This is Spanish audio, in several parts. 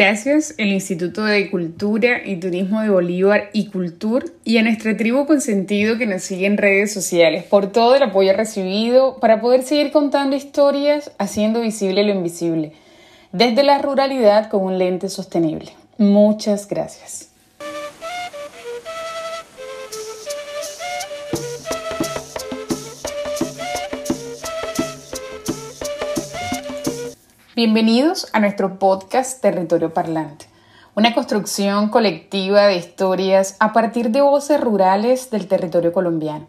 Gracias al Instituto de Cultura y Turismo de Bolívar y Cultur y a nuestra tribu consentido que nos sigue en redes sociales por todo el apoyo recibido para poder seguir contando historias haciendo visible lo invisible, desde la ruralidad con un lente sostenible. Muchas gracias. Bienvenidos a nuestro podcast Territorio Parlante, una construcción colectiva de historias a partir de voces rurales del territorio colombiano,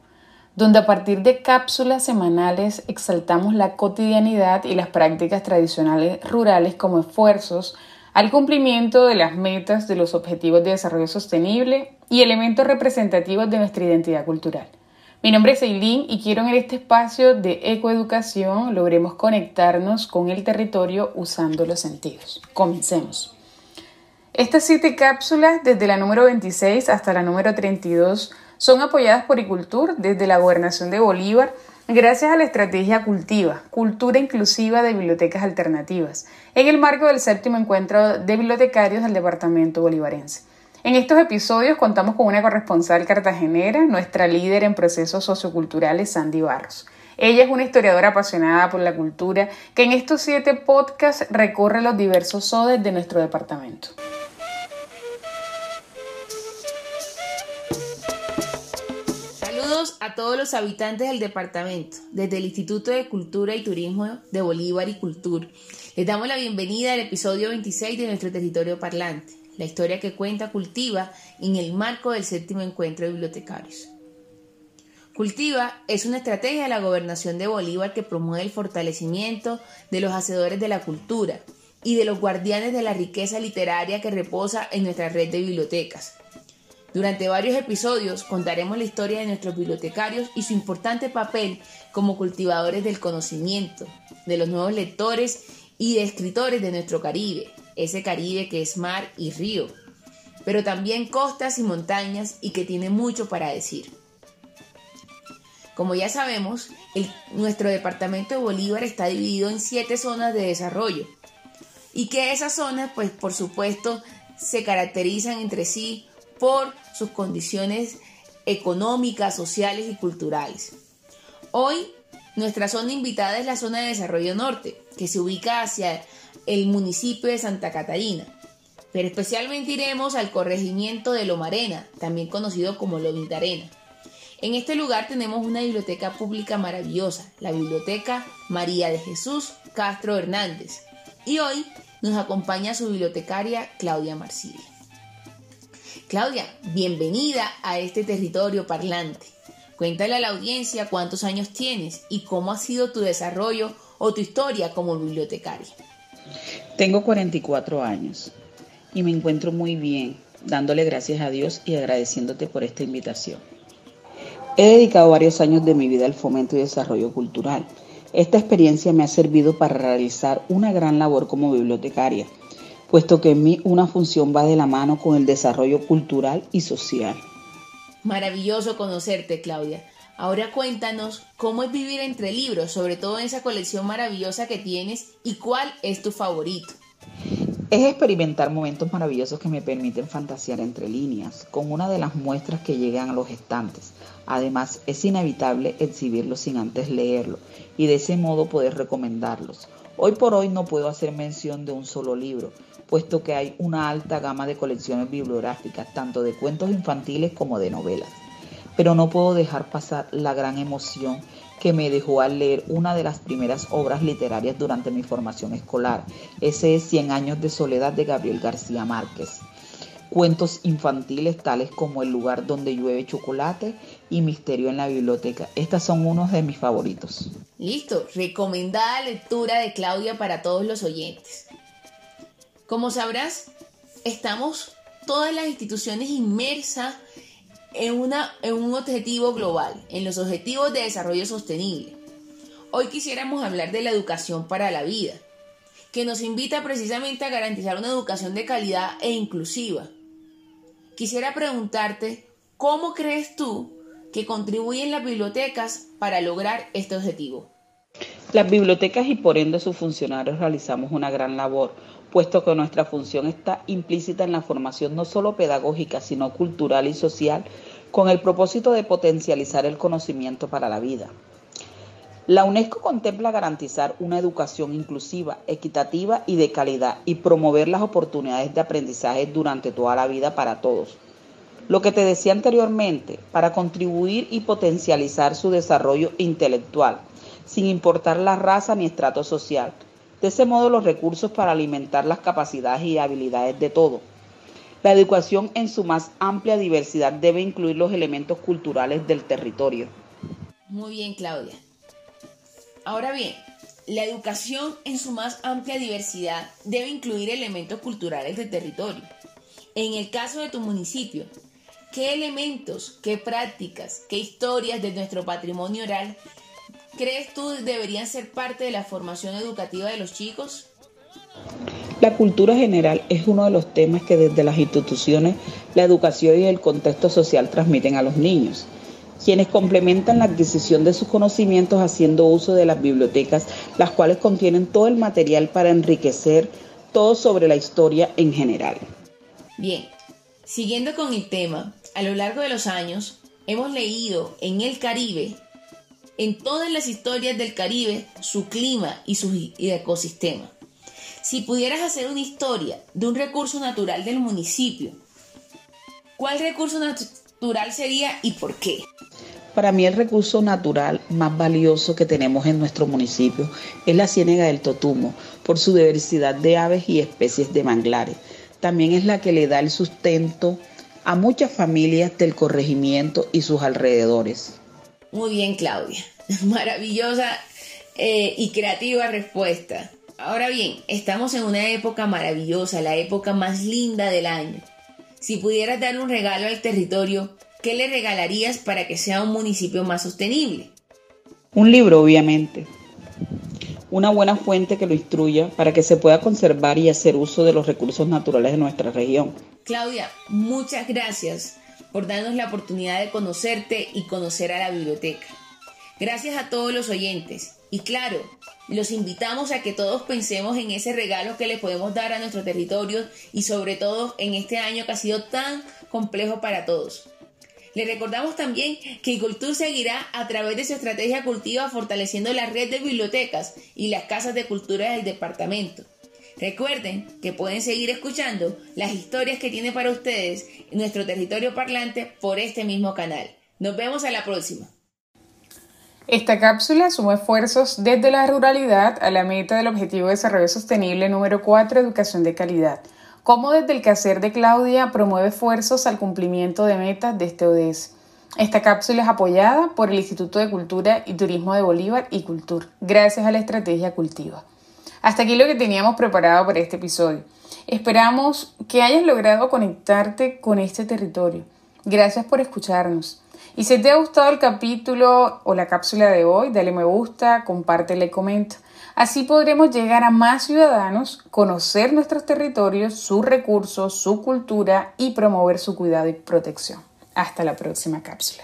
donde a partir de cápsulas semanales exaltamos la cotidianidad y las prácticas tradicionales rurales como esfuerzos al cumplimiento de las metas de los Objetivos de Desarrollo Sostenible y elementos representativos de nuestra identidad cultural. Mi nombre es Eileen y quiero en este espacio de ecoeducación logremos conectarnos con el territorio usando los sentidos. Comencemos. Estas siete cápsulas, desde la número 26 hasta la número 32, son apoyadas por Icultur desde la Gobernación de Bolívar gracias a la estrategia Cultiva, Cultura Inclusiva de Bibliotecas Alternativas, en el marco del séptimo encuentro de bibliotecarios del Departamento Bolivarense. En estos episodios contamos con una corresponsal cartagenera, nuestra líder en procesos socioculturales, Sandy Barros. Ella es una historiadora apasionada por la cultura que en estos siete podcasts recorre los diversos sodes de nuestro departamento. Saludos a todos los habitantes del departamento, desde el Instituto de Cultura y Turismo de Bolívar y Cultura. Les damos la bienvenida al episodio 26 de nuestro territorio parlante la historia que cuenta Cultiva en el marco del séptimo encuentro de bibliotecarios. Cultiva es una estrategia de la gobernación de Bolívar que promueve el fortalecimiento de los hacedores de la cultura y de los guardianes de la riqueza literaria que reposa en nuestra red de bibliotecas. Durante varios episodios contaremos la historia de nuestros bibliotecarios y su importante papel como cultivadores del conocimiento, de los nuevos lectores y escritores de nuestro Caribe, ese Caribe que es mar y río, pero también costas y montañas y que tiene mucho para decir. Como ya sabemos, nuestro departamento de Bolívar está dividido en siete zonas de desarrollo y que esas zonas, pues por supuesto, se caracterizan entre sí por sus condiciones económicas, sociales y culturales. Hoy, nuestra zona invitada es la zona de desarrollo norte, que se ubica hacia el municipio de Santa Catarina. Pero especialmente iremos al corregimiento de Lomarena, también conocido como Lomitarena. En este lugar tenemos una biblioteca pública maravillosa, la Biblioteca María de Jesús Castro Hernández. Y hoy nos acompaña su bibliotecaria Claudia Marcilla. Claudia, bienvenida a este territorio parlante. Cuéntale a la audiencia cuántos años tienes y cómo ha sido tu desarrollo o tu historia como bibliotecaria. Tengo 44 años y me encuentro muy bien, dándole gracias a Dios y agradeciéndote por esta invitación. He dedicado varios años de mi vida al fomento y desarrollo cultural. Esta experiencia me ha servido para realizar una gran labor como bibliotecaria, puesto que en mí una función va de la mano con el desarrollo cultural y social. Maravilloso conocerte, Claudia. Ahora cuéntanos cómo es vivir entre libros, sobre todo en esa colección maravillosa que tienes y cuál es tu favorito. Es experimentar momentos maravillosos que me permiten fantasear entre líneas, con una de las muestras que llegan a los estantes. Además, es inevitable exhibirlos sin antes leerlo y de ese modo poder recomendarlos. Hoy por hoy no puedo hacer mención de un solo libro, puesto que hay una alta gama de colecciones bibliográficas, tanto de cuentos infantiles como de novelas pero no puedo dejar pasar la gran emoción que me dejó al leer una de las primeras obras literarias durante mi formación escolar. Ese es Cien años de soledad de Gabriel García Márquez. Cuentos infantiles tales como El lugar donde llueve chocolate y Misterio en la biblioteca. Estas son unos de mis favoritos. Listo, recomendada lectura de Claudia para todos los oyentes. Como sabrás, estamos todas las instituciones inmersas en, una, en un objetivo global, en los objetivos de desarrollo sostenible. Hoy quisiéramos hablar de la educación para la vida, que nos invita precisamente a garantizar una educación de calidad e inclusiva. Quisiera preguntarte, ¿cómo crees tú que contribuyen las bibliotecas para lograr este objetivo? Las bibliotecas y por ende sus funcionarios realizamos una gran labor, puesto que nuestra función está implícita en la formación no solo pedagógica, sino cultural y social, con el propósito de potencializar el conocimiento para la vida. La UNESCO contempla garantizar una educación inclusiva, equitativa y de calidad y promover las oportunidades de aprendizaje durante toda la vida para todos. Lo que te decía anteriormente, para contribuir y potencializar su desarrollo intelectual, sin importar la raza ni estrato social. De ese modo, los recursos para alimentar las capacidades y habilidades de todo. La educación en su más amplia diversidad debe incluir los elementos culturales del territorio. Muy bien, Claudia. Ahora bien, la educación en su más amplia diversidad debe incluir elementos culturales del territorio. En el caso de tu municipio, ¿qué elementos, qué prácticas, qué historias de nuestro patrimonio oral crees tú deberían ser parte de la formación educativa de los chicos? La cultura general es uno de los temas que desde las instituciones, la educación y el contexto social transmiten a los niños quienes complementan la adquisición de sus conocimientos haciendo uso de las bibliotecas, las cuales contienen todo el material para enriquecer todo sobre la historia en general. Bien, siguiendo con el tema, a lo largo de los años hemos leído en el Caribe, en todas las historias del Caribe, su clima y su ecosistema. Si pudieras hacer una historia de un recurso natural del municipio, ¿cuál recurso natural sería y por qué? Para mí el recurso natural más valioso que tenemos en nuestro municipio es la ciénaga del Totumo, por su diversidad de aves y especies de manglares. También es la que le da el sustento a muchas familias del corregimiento y sus alrededores. Muy bien, Claudia. Maravillosa eh, y creativa respuesta. Ahora bien, estamos en una época maravillosa, la época más linda del año. Si pudieras dar un regalo al territorio, ¿qué le regalarías para que sea un municipio más sostenible? Un libro, obviamente. Una buena fuente que lo instruya para que se pueda conservar y hacer uso de los recursos naturales de nuestra región. Claudia, muchas gracias por darnos la oportunidad de conocerte y conocer a la biblioteca. Gracias a todos los oyentes. Y claro, los invitamos a que todos pensemos en ese regalo que le podemos dar a nuestro territorio y sobre todo en este año que ha sido tan complejo para todos. Le recordamos también que Cultur seguirá a través de su estrategia cultiva fortaleciendo la red de bibliotecas y las casas de cultura del departamento. Recuerden que pueden seguir escuchando las historias que tiene para ustedes nuestro territorio parlante por este mismo canal. Nos vemos a la próxima. Esta cápsula suma esfuerzos desde la ruralidad a la meta del Objetivo de Desarrollo Sostenible número 4, Educación de Calidad cómo desde el quehacer de Claudia promueve esfuerzos al cumplimiento de metas de este ODS. Esta cápsula es apoyada por el Instituto de Cultura y Turismo de Bolívar y Cultur, gracias a la estrategia cultiva. Hasta aquí lo que teníamos preparado para este episodio. Esperamos que hayas logrado conectarte con este territorio. Gracias por escucharnos. Y si te ha gustado el capítulo o la cápsula de hoy, dale me gusta, compártela y comenta. Así podremos llegar a más ciudadanos, conocer nuestros territorios, sus recursos, su cultura y promover su cuidado y protección. Hasta la próxima cápsula.